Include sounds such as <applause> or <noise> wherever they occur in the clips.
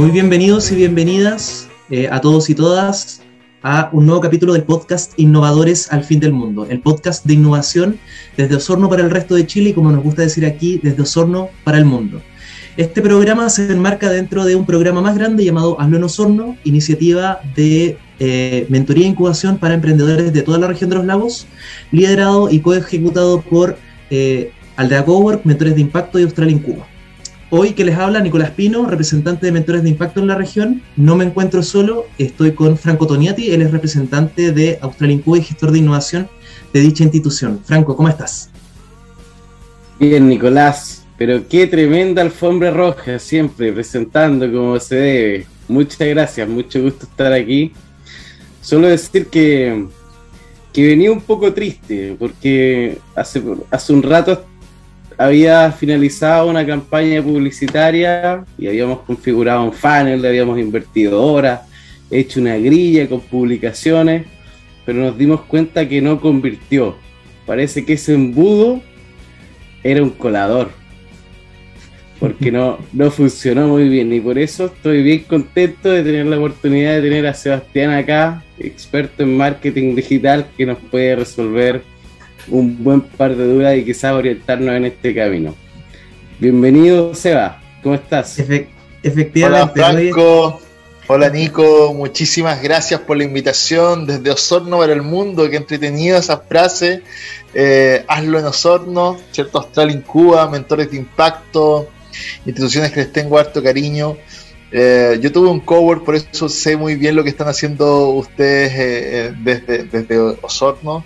Muy bienvenidos y bienvenidas eh, a todos y todas a un nuevo capítulo del podcast Innovadores al Fin del Mundo, el podcast de innovación desde Osorno para el resto de Chile y como nos gusta decir aquí, desde Osorno para el mundo. Este programa se enmarca dentro de un programa más grande llamado Hazlo Osorno, iniciativa de eh, mentoría e incubación para emprendedores de toda la región de los lagos, liderado y co-ejecutado por eh, Aldea Cowork, Mentores de Impacto y Austral Incuba. Hoy que les habla Nicolás Pino, representante de Mentores de Impacto en la región. No me encuentro solo, estoy con Franco Toniati, él es representante de Austral Incuba y gestor de innovación de dicha institución. Franco, ¿cómo estás? Bien, Nicolás, pero qué tremenda alfombra roja, siempre presentando como se debe. Muchas gracias, mucho gusto estar aquí. Solo decir que, que venía un poco triste, porque hace, hace un rato había finalizado una campaña publicitaria y habíamos configurado un funnel, le habíamos invertido horas, hecho una grilla con publicaciones, pero nos dimos cuenta que no convirtió. Parece que ese embudo era un colador, porque no, no funcionó muy bien y por eso estoy bien contento de tener la oportunidad de tener a Sebastián acá, experto en marketing digital, que nos puede resolver un buen par de dudas y quizás orientarnos en este camino. Bienvenido, Seba. ¿Cómo estás? efectivamente. Hola, Franco. Hola, Nico. Muchísimas gracias por la invitación desde Osorno para el mundo. Qué entretenido esa frase. Eh, hazlo en Osorno, ¿cierto? Austral en Cuba, mentores de impacto, instituciones que les tengo harto cariño. Eh, yo tuve un cowork, por eso sé muy bien lo que están haciendo ustedes eh, desde, desde Osorno.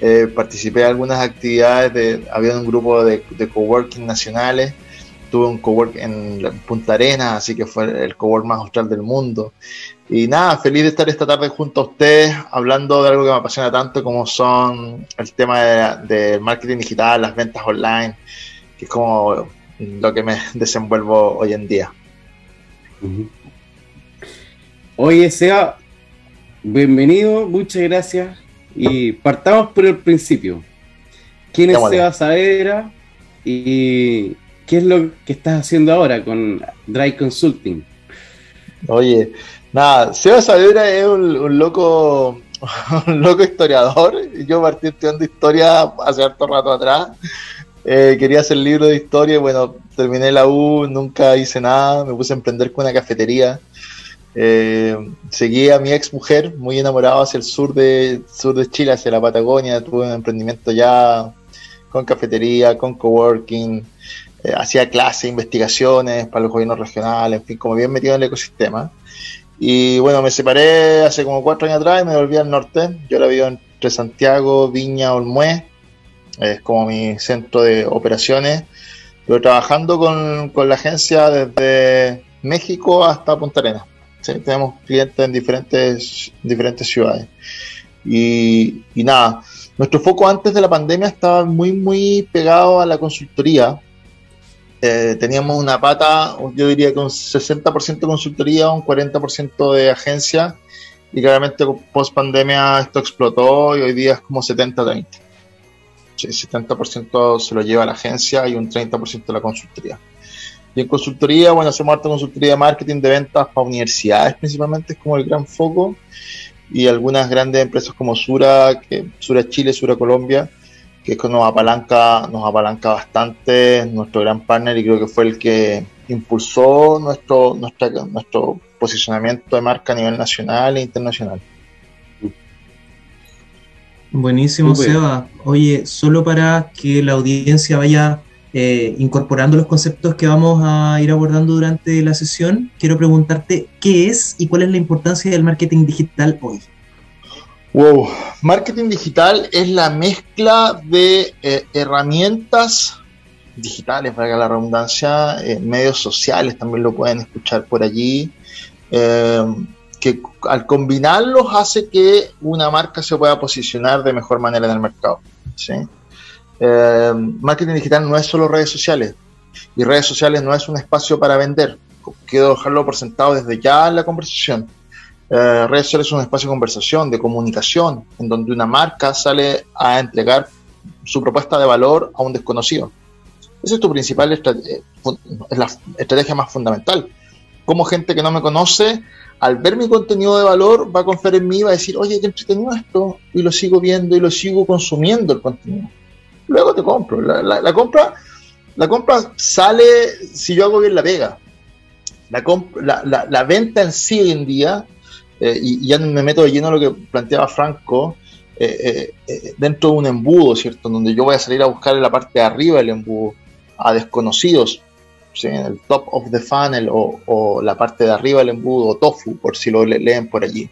Eh, participé en algunas actividades, de, había un grupo de, coworking nacionales, tuve un cowork en Punta Arenas, así que fue el cowork más austral del mundo. Y nada, feliz de estar esta tarde junto a ustedes hablando de algo que me apasiona tanto como son el tema del de marketing digital, las ventas online, que es como lo que me <laughs> desenvuelvo hoy en día. Oye, Sea, bienvenido, muchas gracias y partamos por el principio. ¿Quién es Seba Saavedra y qué es lo que estás haciendo ahora con Dry Consulting? Oye, nada, Seba Saavedra es un, loco <laughs> un loco historiador. Yo partí estudiando historia hace harto rato atrás. Eh, quería hacer libro de historia y bueno, terminé la U, nunca hice nada, me puse a emprender con una cafetería. Eh, seguí a mi ex mujer, muy enamorado hacia el sur de, sur de Chile, hacia la Patagonia. Tuve un emprendimiento ya con cafetería, con coworking, eh, hacía clases, investigaciones para los gobiernos regionales, en fin, como bien metido en el ecosistema. Y bueno, me separé hace como cuatro años atrás y me volví al norte. Yo ahora vivo entre Santiago, Viña, Olmué. Es como mi centro de operaciones. Pero trabajando con, con la agencia desde México hasta Punta Arenas tenemos clientes en diferentes, diferentes ciudades. Y, nada, nuestro foco antes de la pandemia estaba muy, muy pegado a la consultoría. Eh, teníamos una pata, yo diría que un 60% consultoría, un 40% de agencia. Y claramente post pandemia esto explotó y hoy día es como 70-30. el 70% se lo lleva la agencia y un 30% la consultoría. Y en consultoría, bueno, hacemos harta consultoría de marketing, de ventas para universidades principalmente, es como el gran foco. Y algunas grandes empresas como Sura, que, Sura Chile, Sura Colombia, que es que nos apalanca, nos apalanca bastante, nuestro gran partner, y creo que fue el que impulsó nuestro, nuestra, nuestro posicionamiento de marca a nivel nacional e internacional. Buenísimo, Seba. Oye, solo para que la audiencia vaya eh, incorporando los conceptos que vamos a ir abordando durante la sesión, quiero preguntarte qué es y cuál es la importancia del marketing digital hoy. Wow, marketing digital es la mezcla de eh, herramientas digitales, valga la redundancia, eh, medios sociales también lo pueden escuchar por allí, que al combinarlos hace que una marca se pueda posicionar de mejor manera en el mercado. ¿sí? Eh, marketing digital no es solo redes sociales y redes sociales no es un espacio para vender. Quiero dejarlo por sentado desde ya en la conversación. Eh, redes sociales es un espacio de conversación, de comunicación, en donde una marca sale a entregar su propuesta de valor a un desconocido. Esa es tu principal estrategia, es la estrategia más fundamental. como gente que no me conoce, al ver mi contenido de valor, va a confiar en mí va a decir, oye, qué entretenido esto, y lo sigo viendo y lo sigo consumiendo el contenido. Luego te compro. La, compra, la compra sale si yo hago bien la pega. La, la venta en sí en día, eh, y, ya me meto lleno a lo que planteaba Franco, eh, eh, dentro de un embudo, ¿cierto? Donde yo voy a salir a buscar en la parte de arriba del embudo a desconocidos, en el top of the funnel o, la parte de arriba del embudo, o tofu, por si lo leen por allí.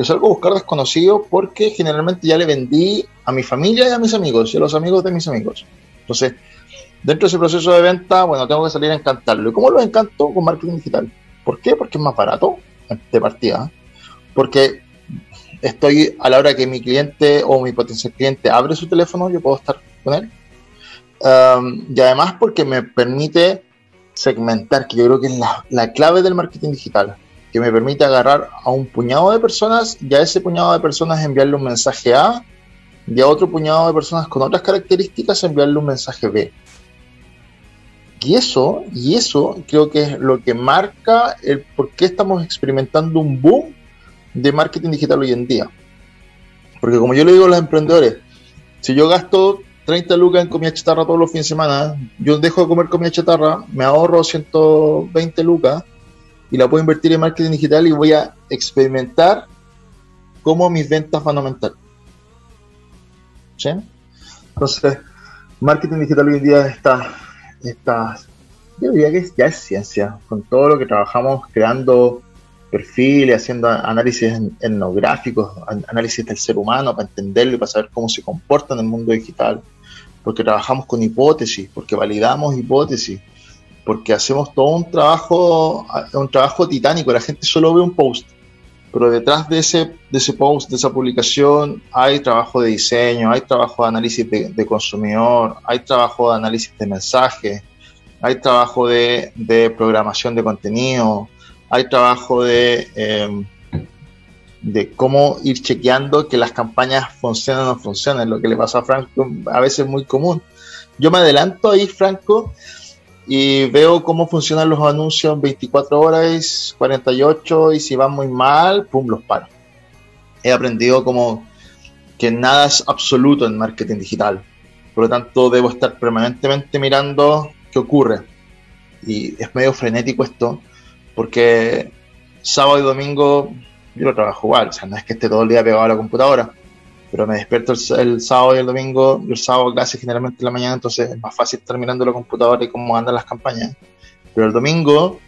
Yo salgo a buscar desconocidos porque generalmente ya le vendí a mi familia y a mis amigos y a los amigos de mis amigos. Entonces, dentro de ese proceso de venta, bueno, tengo que salir a encantarlo. ¿Y cómo lo encanto? Con marketing digital. ¿Por qué? Porque es más barato de partida. Porque estoy a la hora que mi cliente o mi potencial cliente abre su teléfono, yo puedo estar con él. Y además porque me permite segmentar, que yo creo que es la, clave del marketing digital, que me permite agarrar a un puñado de personas y a ese puñado de personas enviarle un mensaje A y a otro puñado de personas con otras características enviarle un mensaje B. Y eso, y eso creo que es lo que marca el por qué estamos experimentando un boom de marketing digital hoy en día. Porque como yo le digo a los emprendedores, si yo gasto 30 lucas en comida chatarra todos los fines de semana, yo dejo de comer comida chatarra, me ahorro 120 lucas y la puedo invertir en marketing digital y voy a experimentar cómo mis ventas van a aumentar. Entonces, marketing digital hoy en día está, está yo diría que ya es ciencia, con todo lo que trabajamos creando perfiles, haciendo análisis etnográficos, análisis del ser humano para entenderlo y para saber cómo se comporta en el mundo digital, porque trabajamos con hipótesis, porque validamos hipótesis, porque hacemos todo un trabajo, un trabajo titánico, la gente solo ve un post, pero detrás de ese, de ese post, de esa publicación, hay trabajo de diseño, hay trabajo de análisis de, de consumidor, hay trabajo de análisis de mensaje, hay trabajo de, de programación de contenido, hay trabajo de, em, de cómo ir chequeando que las campañas funcionan o no funcionan, lo que le pasó a Franco a veces es muy común. Yo me adelanto ahí, Franco, y veo cómo funcionan los anuncios en 24 horas, 48, y si van muy mal, pum, los paro. He aprendido como que nada es absoluto en marketing digital. Por lo tanto, debo estar permanentemente mirando qué ocurre. Y es medio frenético esto, porque sábado y domingo yo lo trabajo igual, o sea, no es que esté todo el día pegado a la computadora, pero me despierto el, sábado y el domingo, el sábado casi generalmente en la mañana, entonces es más fácil estar mirando la computadora y cómo andan las campañas. Pero el domingo,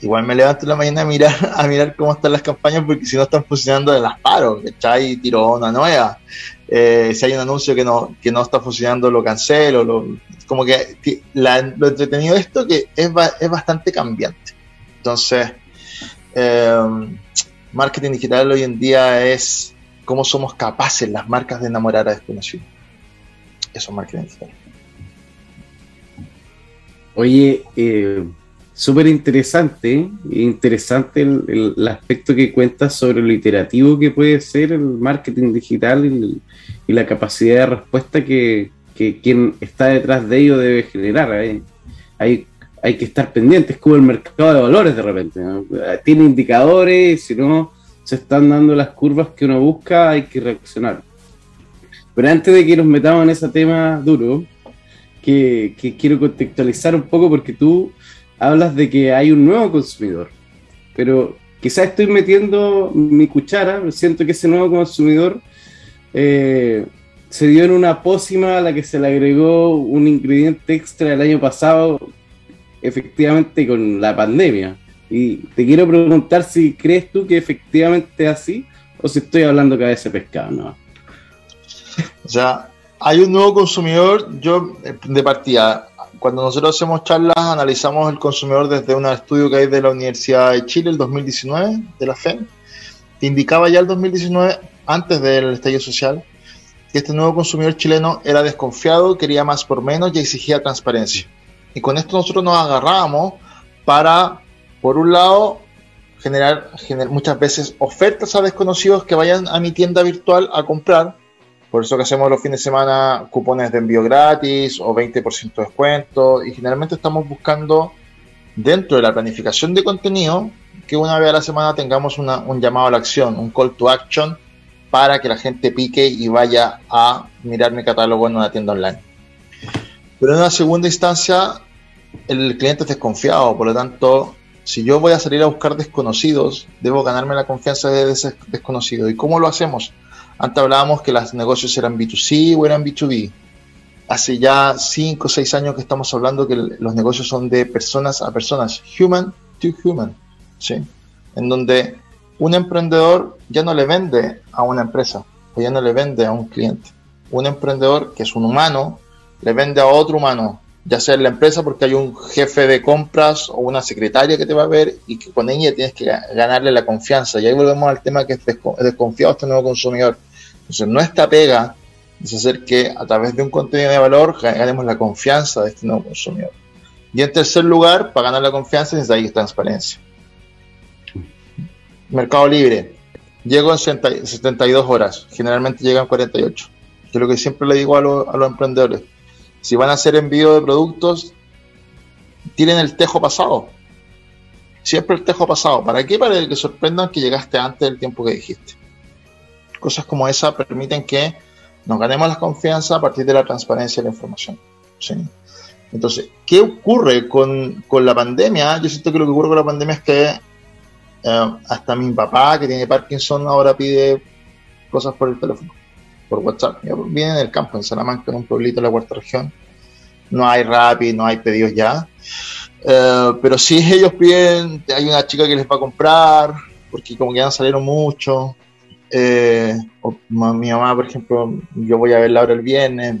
igual me levanto en la mañana a mirar, <laughs> a mirar cómo están las campañas, porque si no están funcionando, las paro, ¿cachai? Tiro una nueva. Eh, si hay un anuncio que no, que no está funcionando, lo cancelo. Lo, como que lo entretenido de esto que es, es bastante cambiante. Entonces, eh, marketing digital hoy en día es cómo somos capaces las marcas de enamorar a desconocidos. Eso es marketing digital. Oye, eh, súper interesante, interesante el, aspecto que cuentas sobre lo iterativo que puede ser el marketing digital y, la capacidad de respuesta que, quien está detrás de ello debe generar. ¿eh? Hay hay que estar pendientes, como el mercado de valores de repente. Tiene indicadores, si no se están dando las curvas que uno busca, hay que reaccionar. Pero antes de que nos metamos en ese tema duro, que, quiero contextualizar un poco porque tú hablas de que hay un nuevo consumidor, pero quizás estoy metiendo mi cuchara, siento que ese nuevo consumidor eh, se dio en una pócima a la que se le agregó un ingrediente extra el año pasado efectivamente con la pandemia. Y te quiero preguntar si crees tú que efectivamente es así o si estoy hablando vez de pescado. No. O sea, hay un nuevo consumidor, yo de partida, cuando nosotros hacemos charlas, analizamos el consumidor desde un estudio que hay de la Universidad de Chile, el 2019, de la FEM, que indicaba ya el 2019, antes del estallido social, que este nuevo consumidor chileno era desconfiado, quería más por menos y exigía transparencia. Y con esto nosotros nos agarramos para, por un lado, generar, muchas veces ofertas a desconocidos que vayan a mi tienda virtual a comprar. Por eso que hacemos los fines de semana cupones de envío gratis o 20% de descuento. Y generalmente estamos buscando dentro de la planificación de contenido que una vez a la semana tengamos un llamado a la acción, un call to action para que la gente pique y vaya a mirar mi catálogo en una tienda online. Pero en una segunda instancia, el cliente es desconfiado, por lo tanto, si yo voy a salir a buscar desconocidos, debo ganarme la confianza de ese desconocido. ¿Y cómo lo hacemos? Antes hablábamos que los negocios eran B2C o eran B2B. Hace ya 5 o 6 años que estamos hablando que los negocios son de personas a personas, human to human. ¿sí? En donde un emprendedor ya no le vende a una empresa o ya no le vende a un cliente. Un emprendedor que es un humano le vende a otro humano, ya sea en la empresa porque hay un jefe de compras o una secretaria que te va a ver y que con ella tienes que ganarle la confianza. Y ahí volvemos al tema que es desconfiado este nuevo consumidor. Entonces, nuestra pega es hacer que a través de un contenido de valor ganemos la confianza de este nuevo consumidor. Y en tercer lugar, para ganar la confianza necesitáis transparencia. Mercado Libre. Llego en 72 horas, generalmente llegan 48. Yo lo que siempre le digo a, los emprendedores, si van a hacer envío de productos, tienen el tejo pasado. Siempre el tejo pasado. ¿Para qué? Para que sorprendan que llegaste antes del tiempo que dijiste. Cosas como esa permiten que nos ganemos la confianza a partir de la transparencia de la información. Entonces, ¿qué ocurre con, con, la pandemia? Yo siento que lo que ocurre con la pandemia es que eh, hasta mi papá, que tiene Parkinson, ahora pide cosas por el teléfono, por WhatsApp. Viene en el campo, en Salamanca, en un pueblito de la cuarta región. No hay Rappi, no hay pedidos ya. Eh, pero si ellos piden, hay una chica que les va a comprar, porque como que ya salieron mucho. Eh, mi mamá, por ejemplo, yo voy a verla ahora el viernes,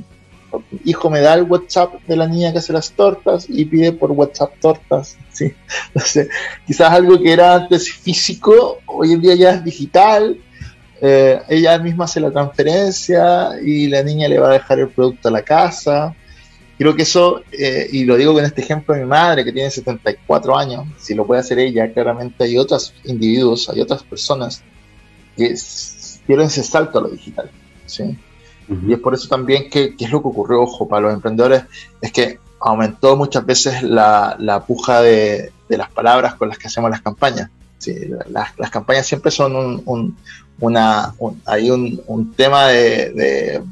hijo me da el WhatsApp de la niña que hace las tortas y pide por WhatsApp tortas. <laughs> ¿sí? Quizás algo que era antes físico, hoy en día ya es digital. Eh, ella misma hace la transferencia y la niña le va a dejar el producto a la casa. Creo que eso, eh, y lo digo con este ejemplo de mi madre que tiene 74 años, si lo puede hacer ella, claramente hay otros individuos, hay otras personas que quieren ese salto a lo digital. ¿sí? Y es por eso también que, es lo que ocurrió, ojo, para los emprendedores, es que aumentó muchas veces la, la puja de, de, las palabras con las que hacemos las campañas. Sí, las, campañas siempre son un, hay un, tema de, de,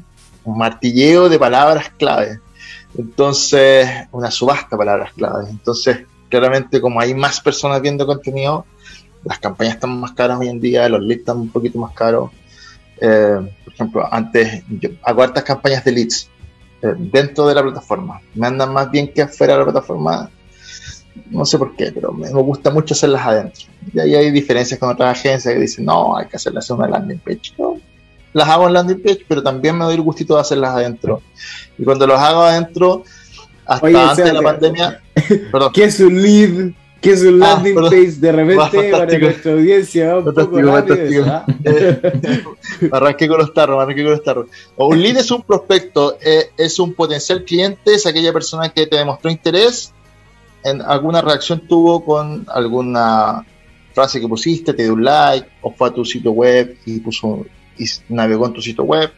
un martilleo de palabras clave. Entonces, una subasta de palabras clave. Entonces, claramente, como hay más personas viendo contenido, las campañas están más caras hoy en día, los leads están un poquito más caros. Eh, por ejemplo, antes yo hago hartas campañas de leads eh, dentro de la plataforma. Me andan más bien que afuera de la plataforma. No sé por qué, pero me, gusta mucho hacerlas adentro. Y ahí hay diferencias con otras agencias que dicen, no, hay que hacerlas en una landing page. las hago en landing page, pero también me doy el gustito de hacerlas adentro. Y cuando los hago adentro, hasta antes de la pandemia. <laughs> Perdón. ¿Qué es un lead? que es un ah, landing page de repente para nuestra audiencia. Un poco ¿ah? <laughs> arranqué con los tarros, arranqué con los tarros. Un lead es un prospecto, eh, es un potencial cliente, es aquella persona que te demostró interés, en alguna reacción tuvo con alguna frase que pusiste, te dio un like, o fue a tu sitio web y puso y navegó en tu sitio web.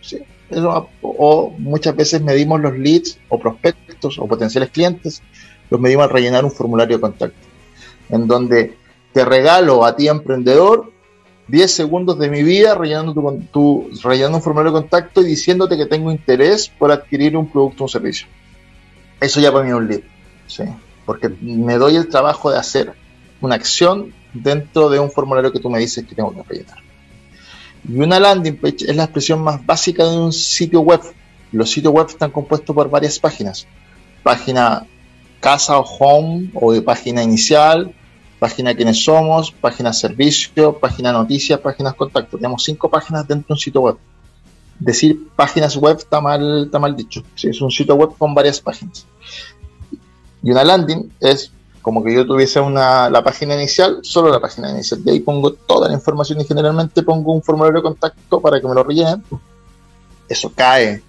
o muchas veces medimos los leads o prospectos o potenciales clientes, los medimos al rellenar un formulario de contacto en donde te regalo a ti, emprendedor, 10 segundos de mi vida rellenando, tu, rellenando un formulario de contacto y diciéndote que tengo interés por adquirir un producto o un servicio. Eso ya para mí es un lead, ¿sí? Porque me doy el trabajo de hacer una acción dentro de un formulario que tú me dices que tengo que rellenar. Y una landing page es la expresión más básica de un sitio web. Los sitios web están compuestos por varias páginas. Página casa o home o página inicial, página quiénes somos, página servicio, página noticias, páginas contacto. Tenemos cinco páginas dentro de un sitio web. Decir páginas web está mal, está mal dicho. es un sitio web con varias páginas. Y una landing es como que yo tuviese una, la página inicial, solo la página inicial. De ahí pongo toda la información y generalmente pongo un formulario de contacto para que me lo rellenen. Eso cae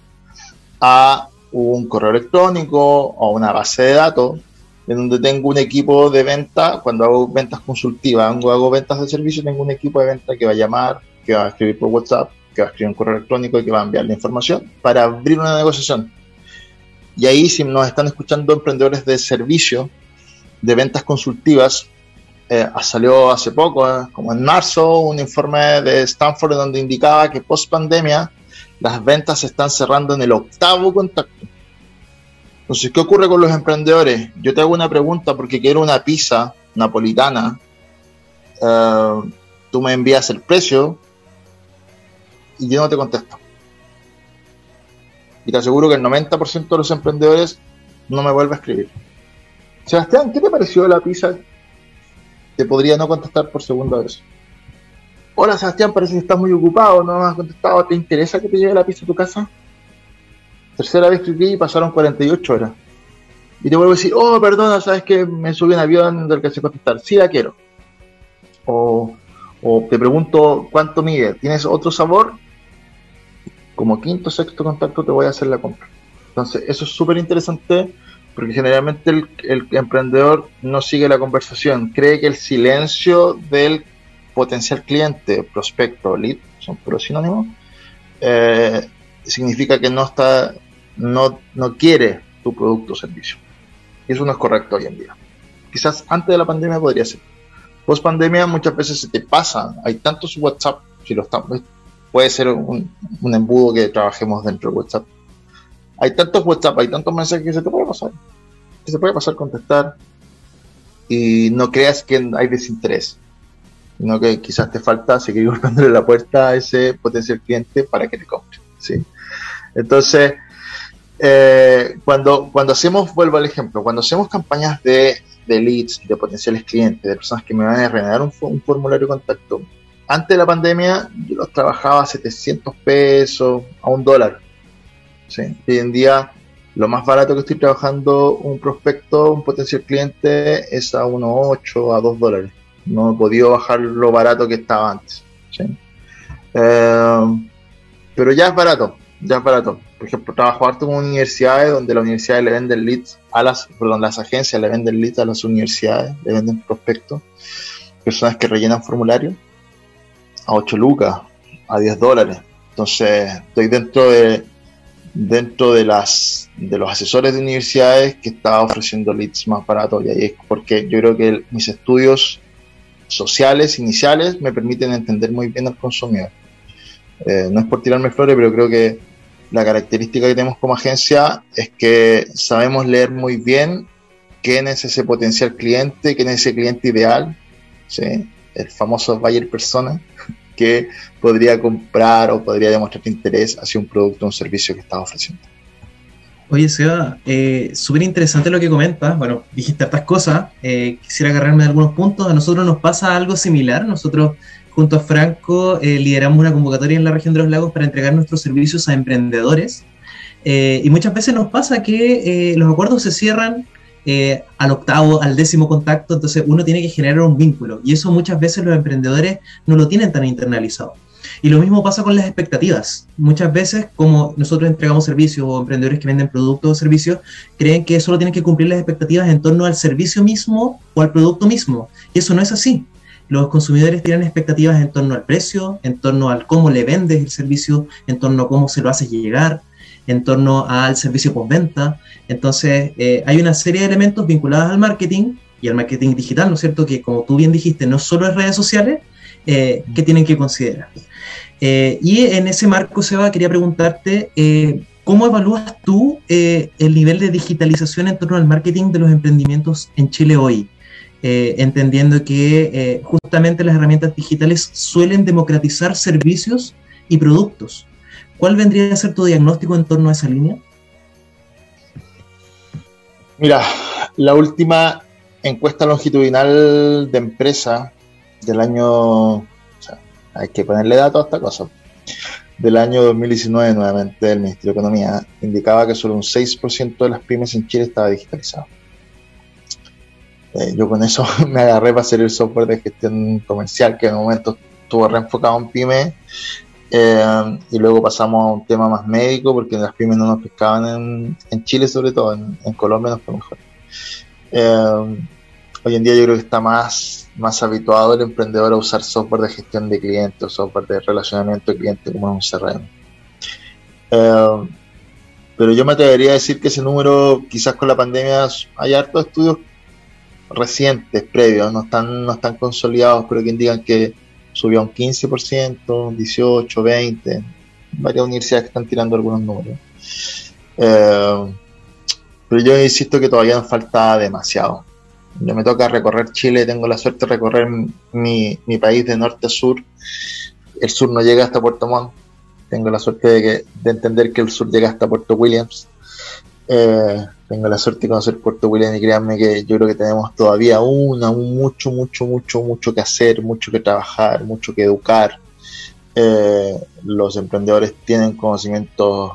a un correo electrónico o una base de datos en donde tengo un equipo de venta, cuando hago ventas consultivas, cuando hago ventas de servicio, tengo un equipo de venta que va a llamar, que va a escribir por WhatsApp, que va a escribir un correo electrónico y que va a enviar la información para abrir una negociación. Y ahí, si nos están escuchando emprendedores de servicio, de ventas consultivas. Eh, salió hace poco, eh, como en marzo, un informe de Stanford donde indicaba que post pandemia las ventas se están cerrando en el octavo contacto. Entonces, ¿qué ocurre con los emprendedores? Yo te hago una pregunta porque quiero una pizza napolitana. Eh, tú me envías el precio y yo no te contesto. Y te aseguro que el 90% de los emprendedores no me vuelve a escribir. Sebastián, ¿qué te pareció la pizza? Te podría no contestar por segunda vez. Hola Sebastián, parece que estás muy ocupado, no me has contestado. ¿Te interesa que te lleve la pizza a tu casa? Tercera vez que escribí y pasaron 48 horas. Y te vuelvo a decir, oh, perdona, sabes que me subí en avión del que se contestar. Sí, la quiero. O, o te pregunto cuánto mide. ¿Tienes otro sabor? Como quinto, sexto contacto te voy a hacer la compra. Entonces, eso es súper interesante porque generalmente el, el, emprendedor no sigue la conversación, cree que el silencio del potencial cliente, prospecto, lead, son puros sinónimos, eh, significa que no está, no, no quiere tu producto o servicio. Y eso no es correcto hoy en día. Quizás antes de la pandemia podría ser. Post pandemia muchas veces se te pasa, hay tantos WhatsApp, si lo estamos, puede ser un, embudo que trabajemos dentro de WhatsApp. Hay tantos WhatsApp, hay tantos mensajes que se te puede pasar. Que se puede pasar contestar. Y no creas que hay desinterés sino que quizás te falta seguir <laughs> golpeándole la puerta a ese potencial cliente para que te compre. ¿sí? Entonces, eh, cuando, cuando hacemos, vuelvo al ejemplo, cuando hacemos campañas de, de leads, de potenciales clientes, de personas que me van a rellenar un, un, formulario de contacto, antes de la pandemia yo los trabajaba a 700 pesos, a un dólar. ¿sí? Hoy en día lo más barato que estoy trabajando un prospecto, un potencial cliente, es a 1,8 a 2 dólares no he podido bajar lo barato que estaba antes. Eh, pero ya es barato, ya es barato. Por ejemplo, trabajo harto con universidades donde las universidades le venden leads a las, perdón, las agencias le venden leads a las universidades, le venden prospectos, personas que rellenan formularios a 8 lucas, a 10 dólares. Entonces, estoy dentro de dentro de las de los asesores de universidades que está ofreciendo leads más baratos y ahí es porque yo creo que mis estudios sociales iniciales me permiten entender muy bien al consumidor. Eh, no es por tirarme flores, pero creo que la característica que tenemos como agencia es que sabemos leer muy bien quién es ese potencial cliente, quién es ese cliente ideal, ¿sí? El famoso buyer persona, que podría comprar o podría demostrar interés hacia un producto o un servicio que está ofreciendo. Oye, Seba, eh, súper interesante lo que comentas. Bueno, dijiste estas cosas. Eh, quisiera agarrarme de algunos puntos. A nosotros nos pasa algo similar. Nosotros, junto a Franco, eh, lideramos una convocatoria en la región de los lagos para entregar nuestros servicios a emprendedores. Eh, y muchas veces nos pasa que los acuerdos se cierran al octavo, al décimo contacto. Entonces, uno tiene que generar un vínculo. Y eso muchas veces los emprendedores no lo tienen tan internalizado. Y lo mismo pasa con las expectativas. Muchas veces, como nosotros entregamos servicios o emprendedores que venden productos o servicios, creen que solo tienen que cumplir las expectativas en torno al servicio mismo o al producto mismo. Y eso no es así. Los consumidores tienen expectativas en torno al precio, en torno al cómo le vendes el servicio, en torno a cómo se lo haces llegar, en torno al servicio postventa. Entonces, eh, hay una serie de elementos vinculados al marketing y al marketing digital, ¿no es cierto? Que como tú bien dijiste, no solo es redes sociales, eh, que tienen que considerar. Eh, y en ese marco, Seba, quería preguntarte, ¿cómo evalúas tú el nivel de digitalización en torno al marketing de los emprendimientos en Chile hoy? entendiendo que justamente las herramientas digitales suelen democratizar servicios y productos. ¿Cuál vendría a ser tu diagnóstico en torno a esa línea? Mira, la última encuesta longitudinal de empresa del año, o sea, hay que ponerle datos a esta cosa, del año 2019 nuevamente del Ministerio de Economía, indicaba que solo un 6% de las pymes en Chile estaba digitalizado. Eh, yo con eso <laughs> me agarré para hacer el software de gestión comercial, que en un momento estuvo reenfocado en pymes, eh, y luego pasamos a un tema más médico, porque las pymes no nos pescaban en, en Chile sobre todo, en, en Colombia nos fue mejor. Eh, hoy en día yo creo que está más más habituado el emprendedor a usar software de gestión de clientes, software de relacionamiento de cliente como un CRM. Eh, pero yo me atrevería a decir que ese número, quizás con la pandemia, hay hartos estudios recientes, previos, no están, no están consolidados, pero que indican que subió un 15%, 18, 20, varias universidades que están tirando algunos números. Eh, pero yo insisto que todavía nos falta demasiado. Yo me toca recorrer Chile, tengo la suerte de recorrer mi, mi país de norte a sur. El sur no llega hasta Puerto Montt. Tengo la suerte de, de entender que el sur llega hasta Puerto Williams. Eh, tengo la suerte de conocer Puerto Williams y créanme que yo creo que tenemos todavía aún, aún mucho, mucho, mucho, mucho que hacer, mucho que trabajar, mucho que educar. Eh, los emprendedores tienen conocimientos,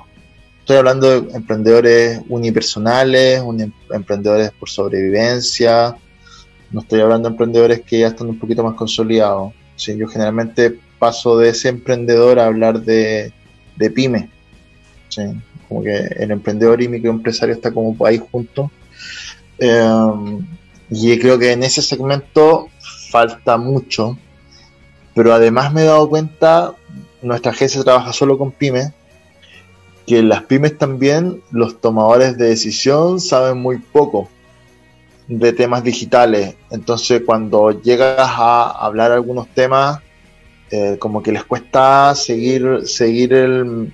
estoy hablando de emprendedores unipersonales, emprendedores por sobrevivencia, no estoy hablando de emprendedores que ya están un poquito más consolidados. yo generalmente paso de ese emprendedor a hablar de, de pyme. ¿sí? Como que el emprendedor y microempresario está como ahí juntos. Em, y creo que en ese segmento falta mucho, pero además me he dado cuenta, nuestra agencia trabaja solo con pymes, que las pymes también, los tomadores de decisión saben muy poco de temas digitales. Entonces cuando llegas a hablar algunos temas, eh, como que les cuesta seguir, seguir el,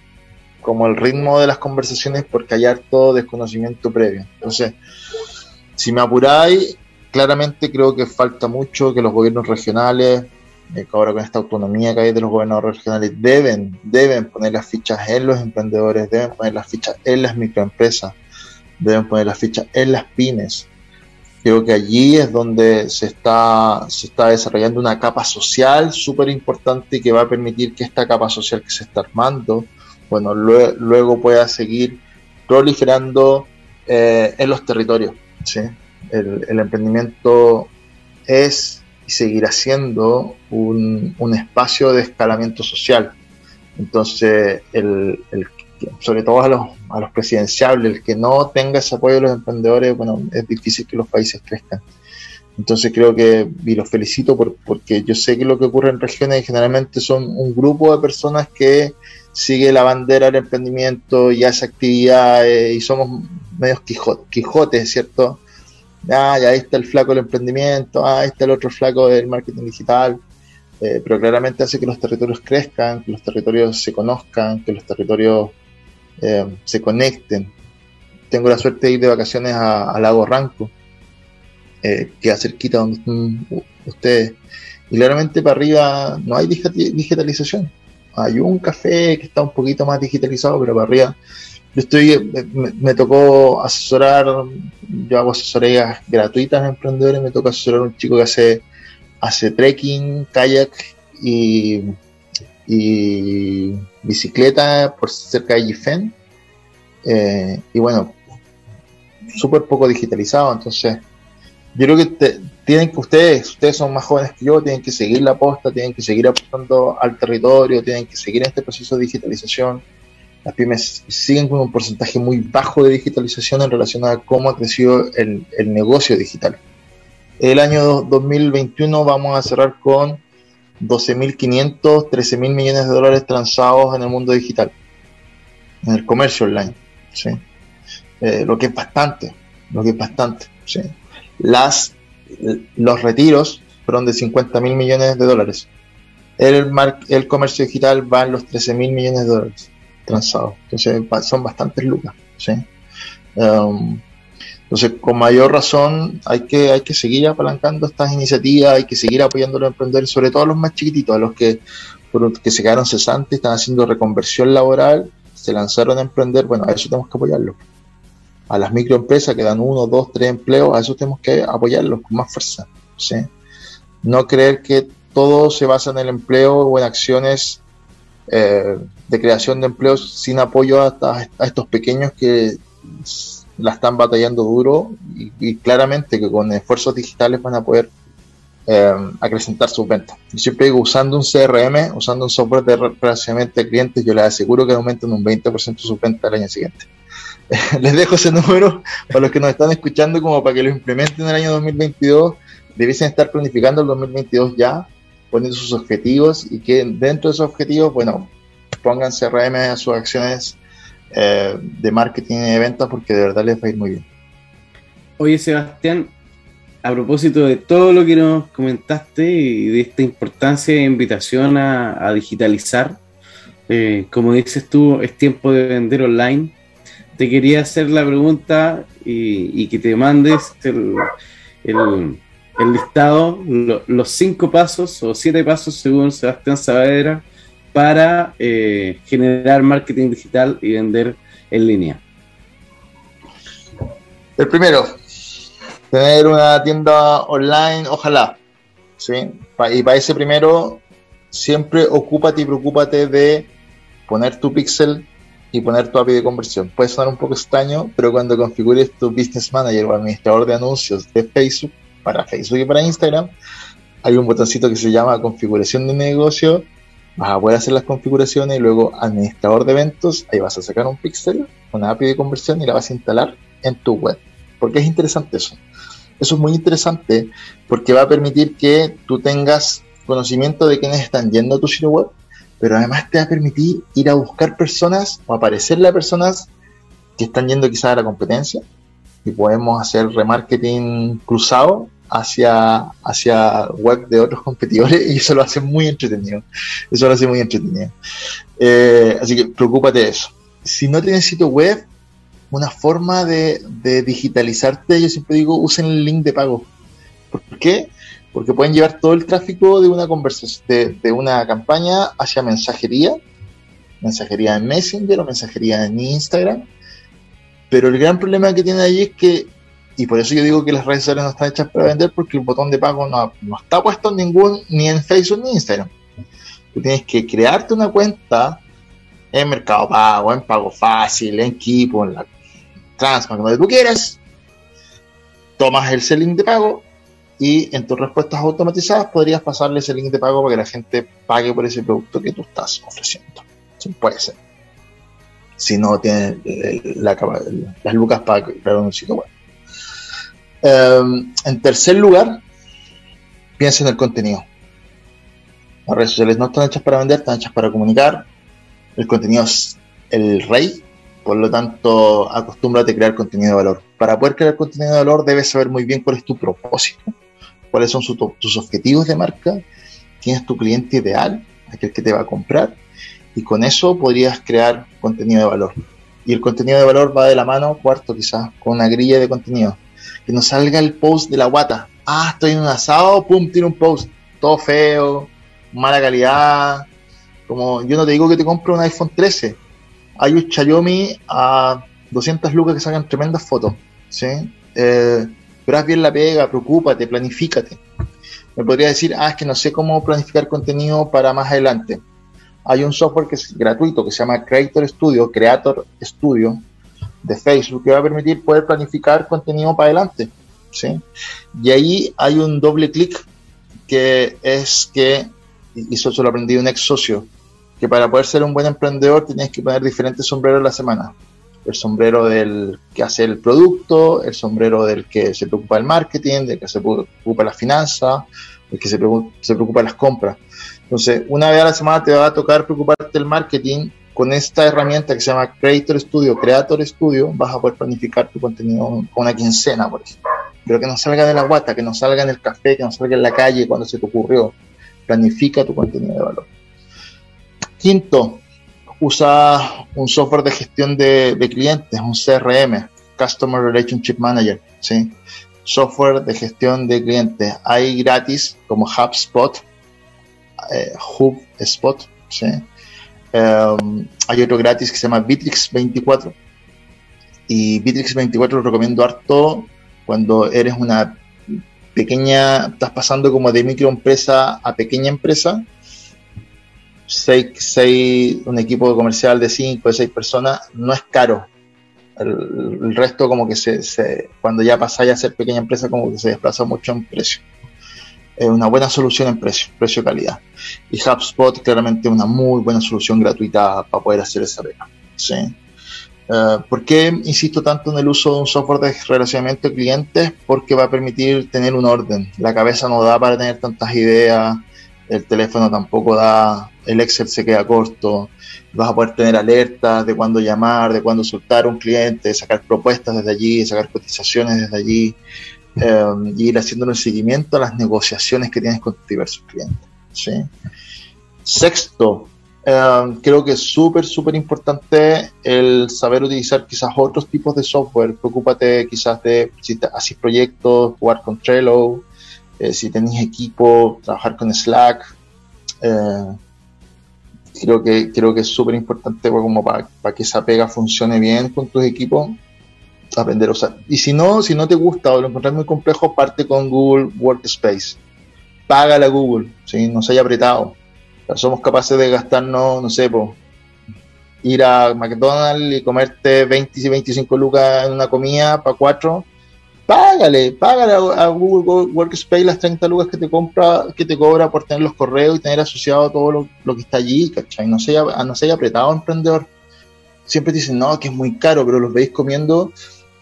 como el ritmo de las conversaciones porque hay harto desconocimiento previo. Entonces, si me apuráis, claramente creo que falta mucho que los gobiernos regionales, eh, ahora con esta autonomía que hay de los gobernadores regionales, deben, deben poner las fichas en los emprendedores, deben poner las fichas en las microempresas, deben poner las fichas en las pymes. Creo que allí es donde se está, se está desarrollando una capa social súper importante que va a permitir que esta capa social que se está armando bueno, luego, pueda seguir proliferando eh, en los territorios. ¿sí? El, emprendimiento es y seguirá siendo un, espacio de escalamiento social. Entonces, el, sobre todo a los, a los presidenciables, el que no tenga ese apoyo de los emprendedores, bueno, es difícil que los países crezcan. Entonces creo que, y los felicito porque yo sé que lo que ocurre en regiones generalmente son un grupo de personas que sigue la bandera del emprendimiento y hace actividades y somos medios quijotes, ¿cierto? Ah, ya ahí está el flaco del emprendimiento, ah, ahí está el otro flaco del marketing digital, eh, pero claramente hace que los territorios crezcan, que los territorios se conozcan, que los territorios eh, se conecten. Tengo la suerte de ir de vacaciones a, Lago Ranco, eh, que es cerquita donde están ustedes, y claramente para arriba no hay digitalización hay un café que está un poquito más digitalizado, pero para arriba. Yo estoy, me, tocó asesorar, yo hago asesorías gratuitas a emprendedores, me tocó asesorar a un chico que hace, hace trekking, kayak y, y bicicleta por cerca de Gifen. Eh, y bueno, súper poco digitalizado, entonces yo creo que tienen que ustedes, ustedes son más jóvenes que yo, tienen que seguir la posta, tienen que seguir aportando al territorio, tienen que seguir este proceso de digitalización. Las pymes siguen con un porcentaje muy bajo de digitalización en relación a cómo ha crecido el, negocio digital. El año 2021 vamos a cerrar con 12.500, 13.000 millones de dólares transados en el mundo digital, en el comercio online. ¿sí? Eh, lo que es bastante, lo que es bastante. ¿sí? las, los retiros fueron de 50 mil millones de dólares. El, comercio digital va en los 13 mil millones de dólares transados. Entonces son bastantes lucas. Um, entonces, con mayor razón, hay que, hay que seguir apalancando estas iniciativas, hay que seguir apoyando a los emprendedores, sobre todo a los más chiquititos, a los que, que se quedaron cesantes, están haciendo reconversión laboral, se lanzaron a emprender. Bueno, a eso tenemos que apoyarlos a las microempresas que dan uno, dos, tres empleos, a eso tenemos que apoyarlos con más fuerza. No creer que todo se basa en el empleo o en acciones eh, de creación de empleos sin apoyo a, estos pequeños que la están batallando duro y, claramente que con esfuerzos digitales van a poder eh, acrecentar sus ventas. Yo siempre digo, usando un CRM, usando un software de relacionamiento de clientes, yo les aseguro que aumentan un 20% sus ventas el año siguiente. <laughs> les dejo ese número para los que nos están escuchando como para que lo implementen en el año 2022. Debiesen estar planificando el 2022 ya, poniendo sus objetivos y que dentro de esos objetivos, bueno, pongan CRM a sus acciones eh, de marketing y de ventas porque de verdad les va a ir muy bien. Oye, Sebastián, a propósito de todo lo que nos comentaste y de esta importancia de invitación a, digitalizar, eh, como dices tú, es tiempo de vender online. Te quería hacer la pregunta y, que te mandes el, listado, los cinco pasos o siete pasos según Sebastián Saavedra para eh, generar marketing digital y vender en línea. El primero, tener una tienda online, ojalá. ¿sí? Y para ese primero, siempre ocúpate y preocúpate de poner tu pixel y poner tu API de conversión. Puede sonar un poco extraño, pero cuando configures tu Business Manager o administrador de anuncios de Facebook, para Facebook y para Instagram, hay un botoncito que se llama configuración de negocio. Vas a poder hacer las configuraciones y luego administrador de eventos. Ahí vas a sacar un pixel, una API de conversión y la vas a instalar en tu web. Porque es interesante eso. Eso es muy interesante porque va a permitir que tú tengas conocimiento de quiénes están yendo a tu sitio web, pero además te va a permitir ir a buscar personas o aparecerle a personas que están yendo quizás a la competencia y podemos hacer remarketing cruzado hacia, hacia web de otros competidores <laughs> y eso lo hace muy entretenido. Eso lo hace muy entretenido. Eh, así que preocúpate de eso. Si no tienes sitio web, una forma de, digitalizarte, yo siempre digo, usen el link de pago. ¿Por qué? Porque pueden llevar todo el tráfico de una conversación, de, una campaña hacia mensajería, mensajería en Messenger o mensajería en Instagram. Pero el gran problema que tiene ahí es que, y por eso yo digo que las redes sociales no están hechas para vender, porque el botón de pago no, está puesto en ningún, ni en Facebook ni en Instagram. Tú tienes que crearte una cuenta en Mercado Pago, en Pago Fácil, en Kipo, en la Transma, donde tú quieras, tomas el link de pago y en tus respuestas automatizadas podrías pasarle ese link de pago para que la gente pague por ese producto que tú estás ofreciendo. puede ser. Si no tienes eh, las lucas para crear un sitio web. Em, en tercer lugar, piensa en el contenido. Las redes sociales no están hechas para vender, están hechas para comunicar. El contenido es el rey por lo tanto, acostúmbrate a crear contenido de valor. Para poder crear contenido de valor, debes saber muy bien cuál es tu propósito, cuáles son tus objetivos de marca, quién es tu cliente ideal, aquel que te va a comprar, y con eso podrías crear contenido de valor. Y el contenido de valor va de la mano, cuarto quizás, con una grilla de contenido. Que no salga el post de la guata. Ah, estoy en un asado, pum, tiene un post. Todo feo, mala calidad. Como yo no te digo que te compre un iPhone 13, hay un Xiaomi a 200 lucas que sacan tremendas fotos, ¿sí? Eh, pero haz bien la pega, preocúpate, planifícate. Me podría decir, ah, es que no sé cómo planificar contenido para más adelante. Hay un software que es gratuito que se llama Creator Studio, Creator Studio de Facebook, que va a permitir poder planificar contenido para adelante. ¿sí? Y ahí hay un doble clic que es que, y eso se lo aprendí un ex socio, que para poder ser un buen emprendedor tienes que poner diferentes sombreros a la semana. El sombrero del que hace el producto, el sombrero del que se preocupa del marketing, del que se preocupa las finanzas, el que se preocupa, de las compras. Entonces, una vez a la semana te va a tocar preocuparte del marketing. Con esta herramienta que se llama Creator Studio, Creator Studio, vas a poder planificar tu contenido con una quincena, por ejemplo. Pero que no salga de la guata, que no salga en el café, que no salga en la calle cuando se te ocurrió. Planifica tu contenido de valor. Quinto, usa un software de gestión de, clientes, un CRM, Customer Relationship Manager, ¿sí? software de gestión de clientes. Hay gratis como HubSpot, eh, HubSpot, ¿sí? Em, hay otro gratis que se llama Bitrix 24 y Bitrix 24 lo recomiendo harto cuando eres una pequeña, estás pasando como de microempresa a pequeña empresa seis, un equipo comercial de cinco, de seis personas, no es caro. El, resto como que se, cuando ya pasáis a ser pequeña empresa como que se desplaza mucho en precio. Es una buena solución en precio, precio-calidad. Y HubSpot claramente una muy buena solución gratuita para poder hacer esa pega. ¿sí? Uh, ¿Por qué insisto tanto en el uso de un software de relacionamiento de clientes? Porque va a permitir tener un orden. La cabeza no da para tener tantas ideas, el teléfono tampoco da, el Excel se queda corto, vas a poder tener alertas de cuándo llamar, de cuándo soltar un cliente, sacar propuestas desde allí, sacar cotizaciones desde allí. eh, y ir haciendo un seguimiento a las negociaciones que tienes con diversos clientes. ¿sí? Sexto, eh, creo que es súper, súper importante el saber utilizar quizás otros tipos de software. Preocúpate quizás de si haces proyectos, jugar con Trello, eh, si tenéis equipo, trabajar con Slack. creo, que, creo que es súper importante como para, que esa pega funcione bien con tus equipos aprender a usar. Y si no, si no te gusta o lo encuentras muy complejo, parte con Google Workspace. Págale a Google, ¿sí? no se haya apretado. somos capaces de gastarnos, no sé, pues, ir a McDonald's y comerte 20 y 25 lucas en una comida para cuatro. Págale, págale a, Google Workspace las 30 lucas que te compra, que te cobra por tener los correos y tener asociado todo lo, que está allí, ¿cachai? No se haya, no se haya apretado emprendedor. Siempre dicen, no, que es muy caro, pero los veis comiendo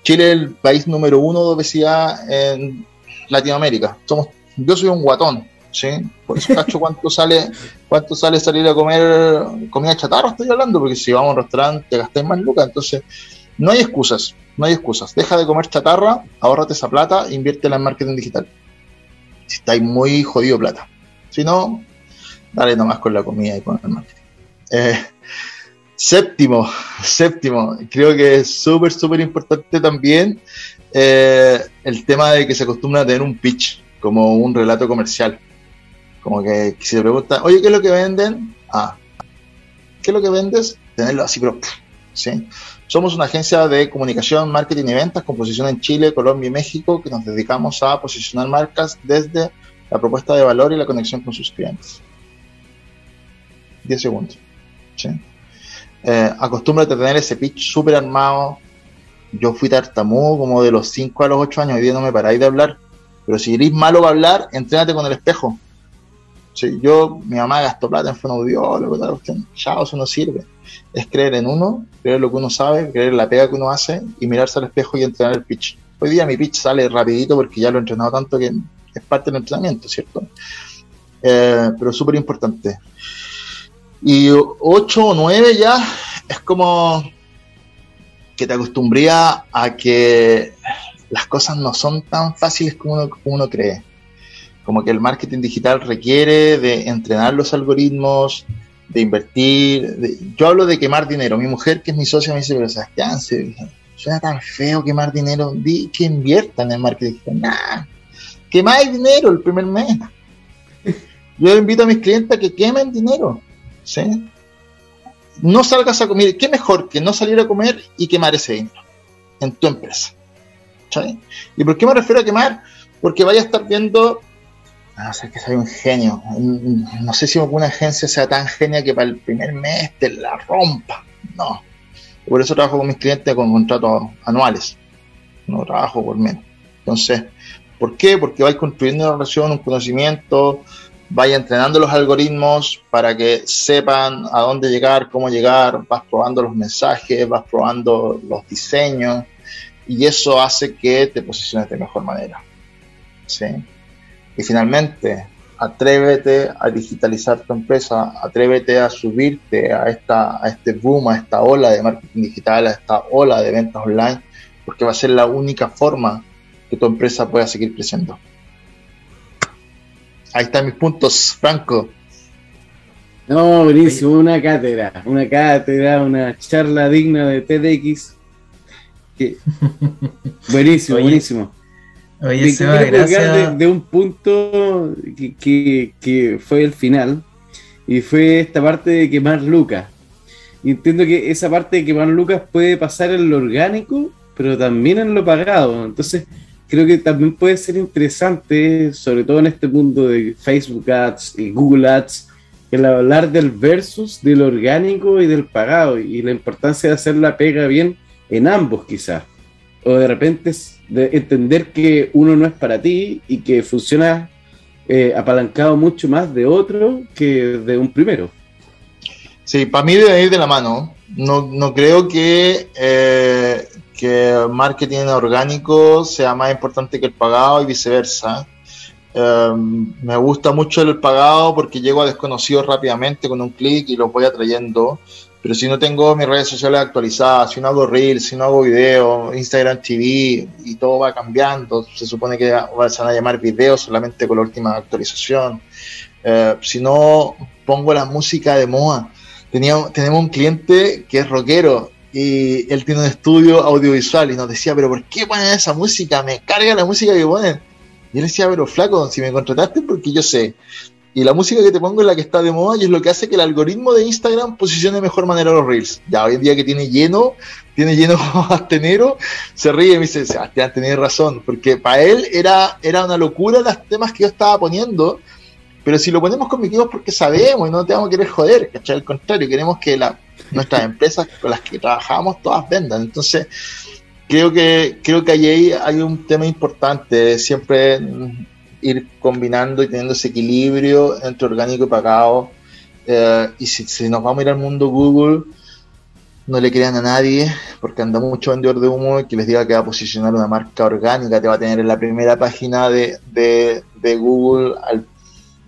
Chile es el país número uno de obesidad en Latinoamérica. Somos, yo soy un guatón, ¿sí? Por eso cacho cuánto sale, cuánto sale salir a comer comida chatarra, estoy hablando, porque si vamos a un restaurante te gastáis más lucas, entonces no hay excusas, no hay excusas. Deja de comer chatarra, ahórrate esa plata inviértela en marketing digital. Si estáis muy jodido plata. Si no, dale nomás con la comida y con el marketing. Eh, Séptimo, <laughs> séptimo, creo que es súper, súper importante también eh, el tema de que se acostumbra a tener un pitch, como un relato comercial. Como que, si pregunta, oye, ¿qué es lo que venden? Ah, ¿qué es lo que vendes? Tenerlo así, pero, ¿sí? Somos una agencia de comunicación, marketing y ventas con posición en Chile, Colombia y México que nos dedicamos a posicionar marcas desde la propuesta de valor y la conexión con sus clientes. 10 segundos. ¿sí? eh, acostúmbrate a tener ese pitch súper armado. Yo fui tartamudo como de los 5 a los 8 años, hoy día no me paráis de hablar. Pero si eres malo para hablar, entrénate con el espejo. Yo, mi mamá gastó plata en fonoaudiólogo, tal, chao, eso no sirve. Es creer en uno, creer lo que uno sabe, creer la pega que uno hace y mirarse al espejo y entrenar el pitch. Hoy día mi pitch sale rapidito porque ya lo he entrenado tanto que es parte del entrenamiento, ¿cierto? Eh, pero súper importante. Y 8 o 9 ya es como que te acostumbría a que las cosas no son tan fáciles como uno, cree. Como que el marketing digital requiere de entrenar los algoritmos, de invertir. yo hablo de quemar dinero. Mi mujer, que es mi socia, me dice, pero Sebastián, suena tan feo quemar dinero. Di que inviertan en el marketing digital. Nah, quemáis dinero el primer mes. Yo invito a mis clientes a que quemen dinero. ¿sí? No salgas a comer, ¿qué mejor que no salir a comer y quemar ese dinero en tu empresa? ¿Y por qué me refiero a quemar? Porque vaya a estar viendo, no sé que soy un genio, no sé si alguna agencia sea tan genia que para el primer mes te la rompa, no. Por eso trabajo con mis clientes con contratos anuales, no trabajo por menos. Entonces, ¿por qué? Porque vais construyendo una relación, un conocimiento, vaya entrenando los algoritmos para que sepan a dónde llegar, cómo llegar, vas probando los mensajes, vas probando los diseños y eso hace que te posiciones de mejor manera. ¿sí? Y finalmente, atrévete a digitalizar tu empresa, atrévete a subirte a, esta, a este boom, a esta ola de marketing digital, a esta ola de ventas online, porque va a ser la única forma que tu empresa pueda seguir creciendo. Ahí están mis puntos, Franco. No, buenísimo, una cátedra, una cátedra, una charla digna de TDX. <laughs> buenísimo, buenísimo. Oye, gracias. De, un punto que, que, fue el final, y fue esta parte de quemar lucas. Y entiendo que esa parte de quemar lucas puede pasar en lo orgánico, pero también en lo pagado. Entonces, creo que también puede ser interesante, sobre todo en este mundo de Facebook Ads y Google Ads, el hablar del versus, del orgánico y del pagado, y la importancia de hacer la pega bien en ambos quizás. O de repente de entender que uno no es para ti y que funciona eh, apalancado mucho más de otro que de un primero. Sí, para mí debe ir de la mano. No, no creo que eh, que marketing orgánico sea más importante que el pagado y viceversa. Em, me gusta mucho el pagado porque llego a desconocidos rápidamente con un clic y los voy atrayendo. Pero si no tengo mis redes sociales actualizadas, si no hago reels, si no hago video, Instagram TV y todo va cambiando, se supone que van a llamar videos solamente con la última actualización. Eh, si no pongo la música de moda, tenemos un cliente que es rockero y él tiene un estudio audiovisual y nos decía, pero ¿por qué ponen esa música? Me carga la música que ponen. Y él decía, pero flaco, si me contrataste porque yo sé. Y la música que te pongo es la que está de moda y es lo que hace que el algoritmo de Instagram posicione de mejor manera los reels. Ya hoy en día que tiene lleno, tiene lleno <laughs> enero, se ríe y me dice, Sebastián, tenés razón, porque para él era, era una locura los temas que yo estaba poniendo pero si lo ponemos con es porque sabemos y no te vamos a querer joder, ¿cachai? Al contrario, queremos que la, nuestras <laughs> empresas con las que trabajamos todas vendan. Entonces, creo que, creo que allí hay un tema importante, siempre ir combinando y teniendo ese equilibrio entre orgánico y pagado. Eh, y si, nos vamos a ir al mundo Google, no le crean a nadie, porque anda mucho vendedor de humo y que les diga que va a posicionar una marca orgánica, te va a tener en la primera página de, de, de Google al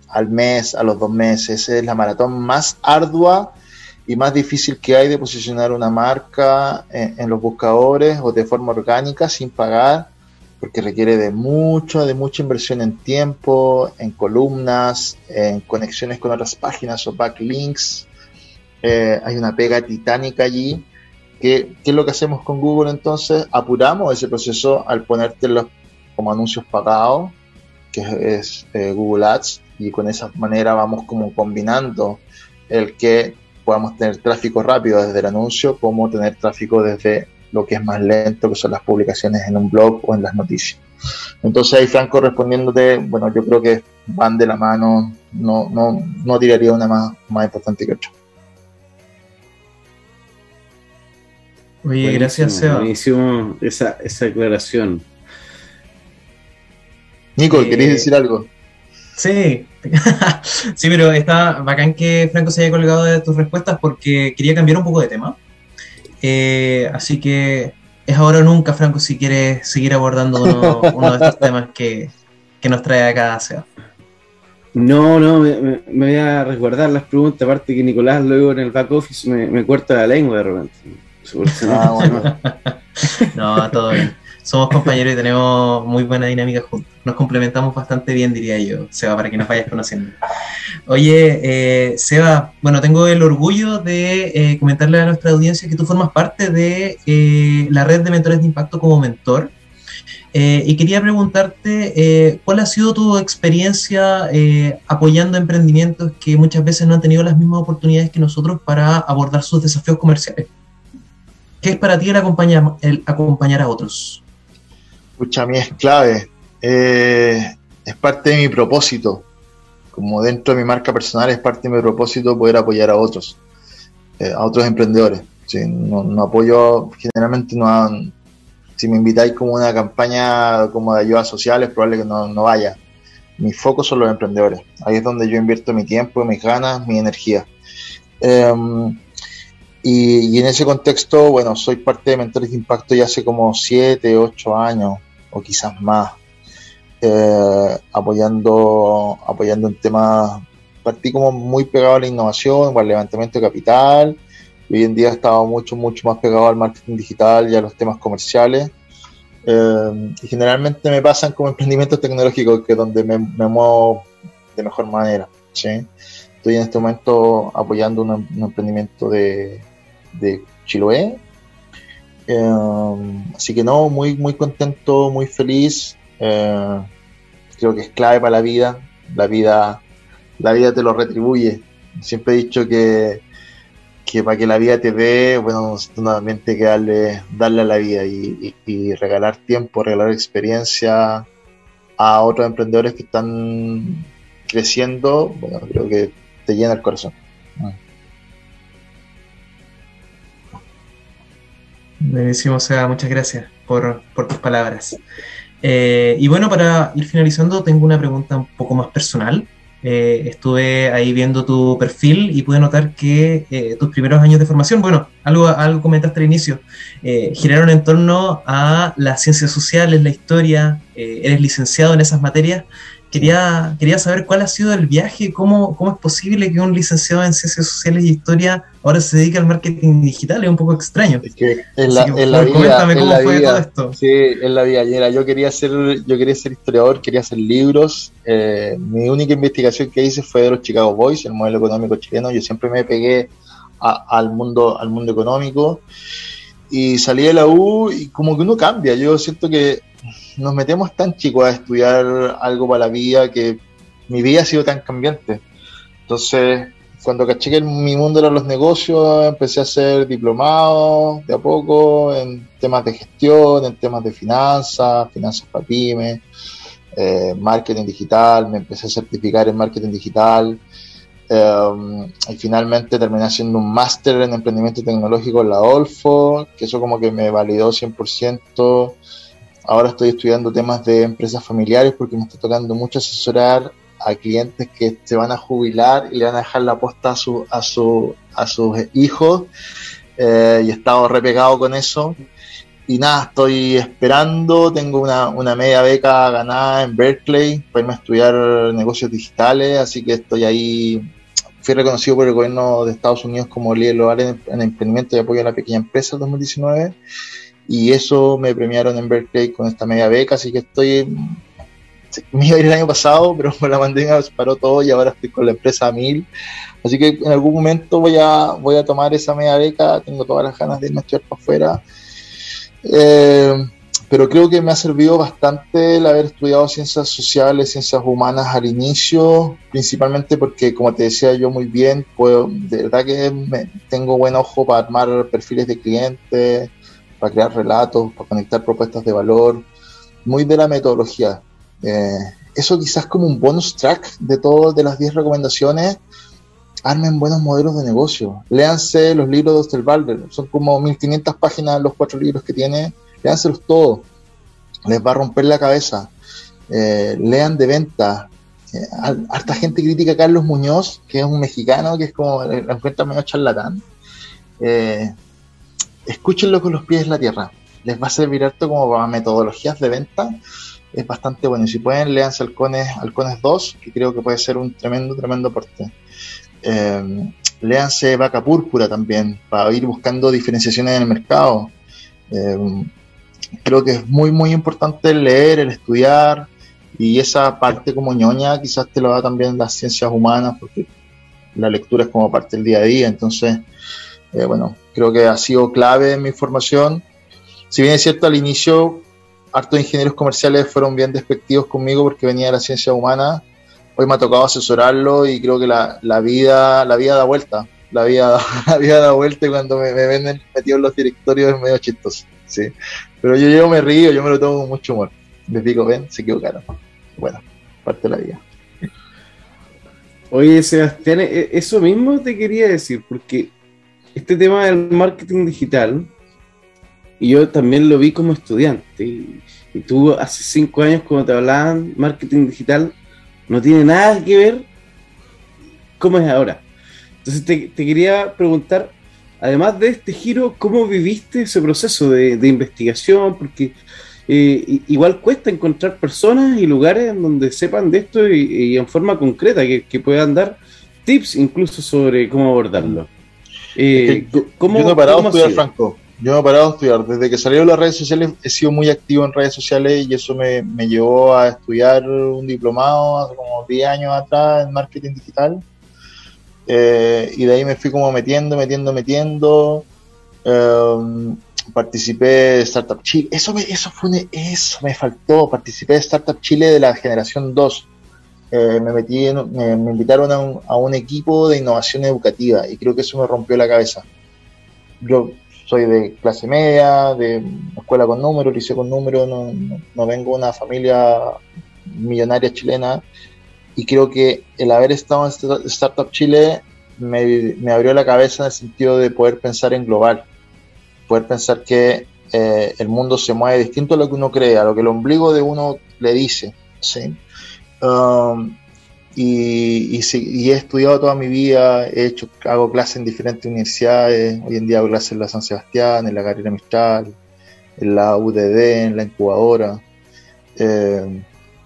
al mes, a los dos meses. Es la maratón más ardua y más difícil que hay de posicionar una marca en, los buscadores o de forma orgánica sin pagar, porque requiere de mucho, de mucha inversión en tiempo, en columnas, en conexiones con otras páginas o backlinks. Eh, hay una pega titánica allí. ¿Qué, ¿Qué, es lo que hacemos con Google entonces? Apuramos ese proceso al ponértelos como anuncios pagados, que es, eh, Google Ads, y con esa manera vamos como combinando el que podamos tener tráfico rápido desde el anuncio como tener tráfico desde lo que es más lento, que son las publicaciones en un blog o en las noticias. Entonces ahí Franco respondiéndote, bueno, yo creo que van de la mano, no, no, no tiraría una más, más importante que otra. Oye, gracias Seba. Buenísimo esa, esa aclaración. Nico, eh, ¿queréis decir algo? Sí, <laughs> sí, pero está bacán que Franco se haya colgado de tus respuestas porque quería cambiar un poco de tema. Eh, así que es ahora o nunca, Franco, si quieres seguir abordando uno, <laughs> de estos temas que, nos trae acá Seba. No, no, me, voy a resguardar las preguntas, aparte que Nicolás luego en el back office me, me corta la lengua de repente. Ah, bueno. <laughs> no, todo bien somos compañeros y tenemos muy buena dinámica juntos. Nos complementamos bastante bien, diría yo, Seba, para que nos vayas conociendo. Oye, eh, Seba, bueno, tengo el orgullo de eh, comentarle a nuestra audiencia que tú formas parte de eh, la red de mentores de impacto como mentor. y quería preguntarte, ¿cuál ha sido tu experiencia apoyando emprendimientos que muchas veces no han tenido las mismas oportunidades que nosotros para abordar sus desafíos comerciales? ¿Qué es para ti el acompañar a otros? Escucha, a mí es clave. Eh, es parte de mi propósito. Como dentro de mi marca personal es parte de mi propósito poder apoyar a otros, eh, a otros emprendedores. no, apoyo, generalmente no, si me invitáis como una campaña como de ayuda social es probable que no, vaya. Mi foco son los emprendedores. Ahí es donde yo invierto mi tiempo, mis ganas, mi energía. Em, y, y, en ese contexto, bueno, soy parte de Mentores de Impacto ya hace como 7, 8 años o quizás más, eh, apoyando, apoyando en temas, partí como muy pegado a la innovación, al levantamiento de capital, hoy en día he estado mucho, mucho más pegado al marketing digital y a los temas comerciales. Eh, y generalmente me pasan como emprendimientos tecnológicos, que es donde me, muevo de mejor manera. Estoy en este momento apoyando un, emprendimiento de, de Chiloé, eh, así que no, muy, muy contento, muy feliz. Eh, creo que es clave para la vida. La vida, la vida te lo retribuye. Siempre he dicho que, que para que la vida te dé, bueno, nuevamente que darle, darle a la vida y, regalar tiempo, regalar experiencia a otros emprendedores que están creciendo, bueno, creo que te llena el corazón. Buenísimo, Seba, muchas gracias por, tus palabras. Eh, y bueno, para ir finalizando, tengo una pregunta un poco más personal. Eh, estuve ahí viendo tu perfil y pude notar que eh, tus primeros años de formación, bueno, algo, algo comentaste al inicio, giraron en torno a las ciencias sociales, la historia, eh, eres licenciado en esas materias. Quería, quería saber cuál ha sido el viaje, cómo, cómo es posible que un licenciado en Ciencias Sociales y Historia ahora se dedique al marketing digital, es un poco extraño. Es que en la, en la vida, cómo fue todo esto. Sí, en la vida. yo quería ser, yo quería ser historiador, quería hacer libros. Eh, mi única investigación que hice fue de los Chicago Boys, el modelo económico chileno. Yo siempre me pegué al mundo, al mundo económico y salí de la U y como que uno cambia. Yo siento que nos metemos tan chicos a estudiar algo para la vida que mi vida ha sido tan cambiante. Entonces, cuando caché que mi mundo eran los negocios, empecé a hacer diplomado de a poco en temas de gestión, en temas de finanzas, finanzas para pymes, eh, marketing digital, me empecé a certificar en marketing digital. Eh, y finalmente terminé haciendo un máster en emprendimiento tecnológico en la Adolfo, que eso como que me validó 100%. Ahora estoy estudiando temas de empresas familiares porque me está tocando mucho asesorar a clientes que se van a jubilar y le van a dejar la posta a, su, a, su, a sus hijos. Eh, y he estado repegado con eso. Y nada, estoy esperando. Tengo una, una, media beca ganada en Berkeley para irme a estudiar negocios digitales. Así que estoy ahí. Fui reconocido por el gobierno de Estados Unidos como líder global en, en emprendimiento y apoyo a la pequeña empresa en 2019 y eso me premiaron en Berkeley con esta media beca, así que estoy, me iba a ir el año pasado, <laughs> pero la pandemia paró todo y ahora estoy con la empresa Mil, así que en algún momento voy a, voy a tomar esa media beca, tengo todas las ganas de irme a estudiar para afuera, eh, pero creo que me ha servido bastante el haber estudiado ciencias sociales, ciencias humanas al inicio, principalmente porque, como te decía yo muy bien, puedo, de verdad que tengo buen ojo para armar perfiles de clientes, para crear relatos, para conectar propuestas de valor, muy de la metodología. Eh, eso quizás como un bonus track de todas de las 10 recomendaciones, armen buenos modelos de negocio. Léanse los libros de Osterwalder, son como 1500 páginas los cuatro libros que tiene, léanselos todos, les va a romper la cabeza. Eh, lean de venta. Eh, harta gente critica a Carlos Muñoz, que es un mexicano que es como, la encuentra medio charlatán. Escúchenlo con los pies en la tierra. Les va a servir harto como para metodologías de venta. Es bastante bueno. Y si pueden, leanse Halcones, Halcones 2, que creo que puede ser un tremendo, tremendo aporte. Eh, léanse Vaca Púrpura también, para ir buscando diferenciaciones en el mercado. Eh, creo que es muy, muy importante el leer, el estudiar, y esa parte como ñoña quizás te lo da también las ciencias humanas, porque la lectura es como parte del día a día, entonces, eh, bueno, creo que ha sido clave en mi formación. Si bien es cierto, al inicio, hartos ingenieros comerciales fueron bien despectivos conmigo porque venía de la ciencia humana. Hoy me ha tocado asesorarlo y creo que la, la vida, la vida da vuelta. La vida, <laughs> la vida da vuelta y cuando me, me ven metido en los directorios es medio chistoso. ¿sí? Pero yo, yo me río, yo me lo tomo con mucho humor. Les digo, ven, se equivocaron. Bueno, parte de la vida. Oye, Sebastián, e, eso mismo te quería decir, porque este tema del marketing digital, y yo también lo vi como estudiante, y, tú hace cinco años cuando te hablaban marketing digital, no tiene nada que ver cómo es ahora. Entonces te, quería preguntar, además de este giro, ¿cómo viviste ese proceso de, investigación? Porque eh, igual cuesta encontrar personas y lugares en donde sepan de esto y, en forma concreta, que, puedan dar tips incluso sobre cómo abordarlo. Eh, yo no he parado de estudiar, Franco. Yo no he parado de estudiar. Desde que salieron las redes sociales he sido muy activo en redes sociales y eso me, llevó a estudiar un diplomado hace como 10 años atrás en marketing digital. Eh, y de ahí me fui como metiendo, metiendo, metiendo. Em, participé de Startup Chile. Eso me, eso, fue eso me faltó. Participé de Startup Chile de la generación 2 eh, me metí me, invitaron a un, equipo de innovación educativa y creo que eso me rompió la cabeza. Yo soy de clase media, de escuela con números, liceo con números, no, no, vengo de una familia millonaria chilena y creo que el haber estado en Startup Chile me, me, abrió la cabeza en el sentido de poder pensar en global, poder pensar que eh, el mundo se mueve distinto a lo que uno cree, a lo que el ombligo de uno le dice. ¿sí? Um, y, he estudiado toda mi vida, he hecho, hago clases en diferentes universidades, hoy en día hago clases en la San Sebastián, en la Carrera Mistral, en la UDD, en la incubadora. eh,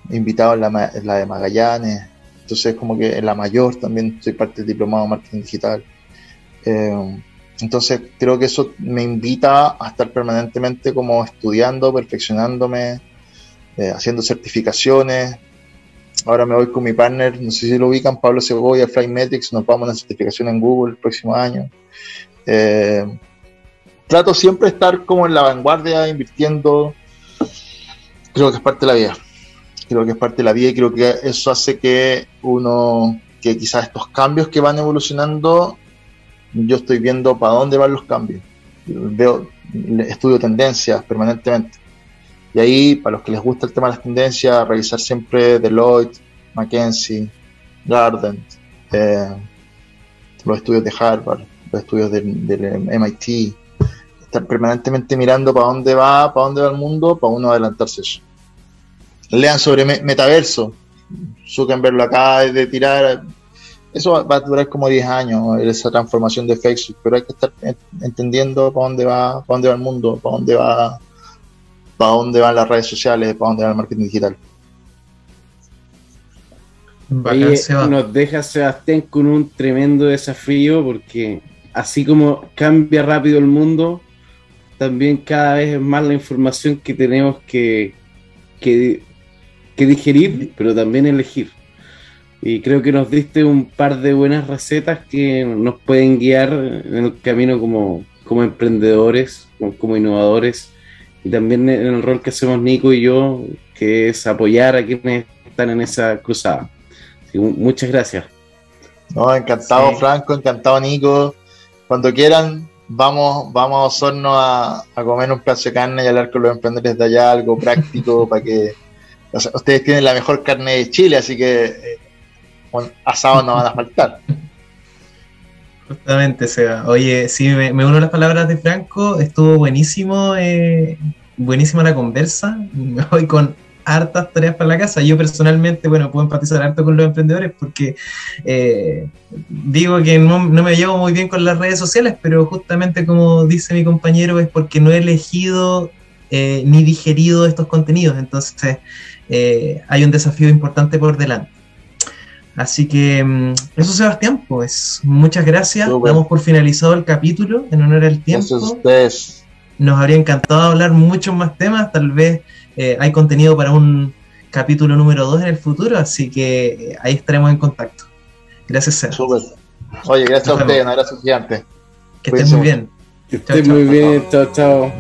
invitado en la, la, de Magallanes, entonces como que en la mayor también soy parte del diplomado de marketing digital. Eh, entonces creo que eso me invita a estar permanentemente como estudiando, perfeccionándome, eh, haciendo certificaciones. Ahora me voy con mi partner, no sé si lo ubican, Pablo Segovia, Flymetrics, nos vamos a una certificación en Google el próximo año. Eh, trato siempre de estar como en la vanguardia, invirtiendo. Creo que es parte de la vida. Creo que es parte de la vida y creo que eso hace que uno, que quizás estos cambios que van evolucionando yo estoy viendo para dónde van los cambios. Veo, estudio tendencias permanentemente. Y ahí, para los que les gusta el tema de las tendencias, revisar siempre Deloitte, McKinsey, Garden, eh, los estudios de Harvard, los estudios del, MIT, estar permanentemente mirando para dónde va, para dónde va el mundo, para uno adelantarse eso. Lean sobre metaverso. Zuckerberg lo acaba de tirar, eso va a durar como 10 años, esa transformación de Facebook, pero hay que estar entendiendo para dónde va, para dónde va el mundo, para dónde va, para dónde van las redes sociales, para dónde va el marketing digital. nos deja Sebastián con un tremendo desafío porque así como cambia rápido el mundo, también cada vez es más la información que tenemos que, que digerir, pero también elegir. Y creo que nos diste un par de buenas recetas que nos pueden guiar en el camino como, como emprendedores, como, innovadores, y también en el rol que hacemos Nico y yo, que es apoyar a quienes están en esa cruzada. muchas gracias. No, encantado Franco, encantado Nico. Cuando quieran, vamos, vamos a Osorno a, a comer un plato de carne y hablar con los emprendedores de allá, algo práctico <laughs> para que... ustedes tienen la mejor carne de Chile, así que eh, asados no van a faltar. Justamente, Seba. Oye, sí, me, uno a las palabras de Franco, estuvo buenísimo, eh, buenísima la conversa. Me voy con hartas tareas para la casa. Yo personalmente, bueno, puedo empatizar harto con los emprendedores porque eh, digo que no, me llevo muy bien con las redes sociales, pero justamente como dice mi compañero, es porque no he elegido eh, ni digerido estos contenidos. Entonces, hay un desafío importante por delante. Así que mm, eso, Sebastián, pues muchas gracias. Damos por finalizado el capítulo en honor al tiempo. Nos habría encantado hablar muchos más temas. Tal vez eh, hay contenido para un capítulo número 2 en el futuro, así que eh, ahí estaremos en contacto. Gracias, Sebastián. Oye, gracias a ustedes, un abrazo gigante. Que estén muy bien. Que estén muy bien, chao, chao.